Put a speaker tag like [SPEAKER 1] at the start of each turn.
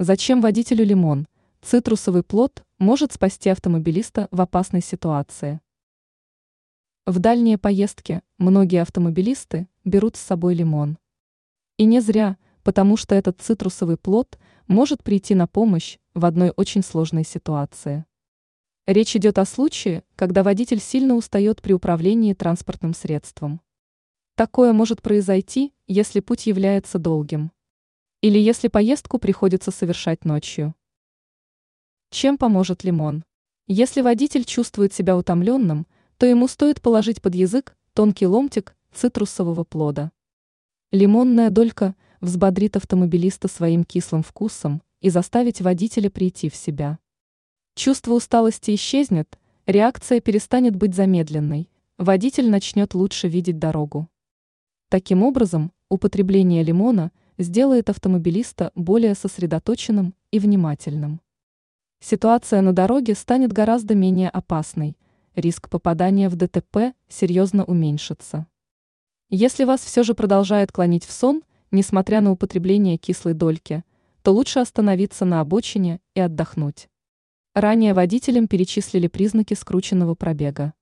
[SPEAKER 1] Зачем водителю лимон? Цитрусовый плод может спасти автомобилиста в опасной ситуации. В дальние поездки многие автомобилисты берут с собой лимон. И не зря, потому что этот цитрусовый плод может прийти на помощь в одной очень сложной ситуации. Речь идет о случае, когда водитель сильно устает при управлении транспортным средством. Такое может произойти, если путь является долгим. Или если поездку приходится совершать ночью. Чем поможет лимон? Если водитель чувствует себя утомленным, то ему стоит положить под язык тонкий ломтик цитрусового плода. Лимонная долька взбодрит автомобилиста своим кислым вкусом и заставить водителя прийти в себя. Чувство усталости исчезнет, реакция перестанет быть замедленной, водитель начнет лучше видеть дорогу. Таким образом, употребление лимона – сделает автомобилиста более сосредоточенным и внимательным. Ситуация на дороге станет гораздо менее опасной, риск попадания в ДТП серьезно уменьшится. Если вас все же продолжает клонить в сон, несмотря на употребление кислой дольки, то лучше остановиться на обочине и отдохнуть. Ранее водителям перечислили признаки скрученного пробега.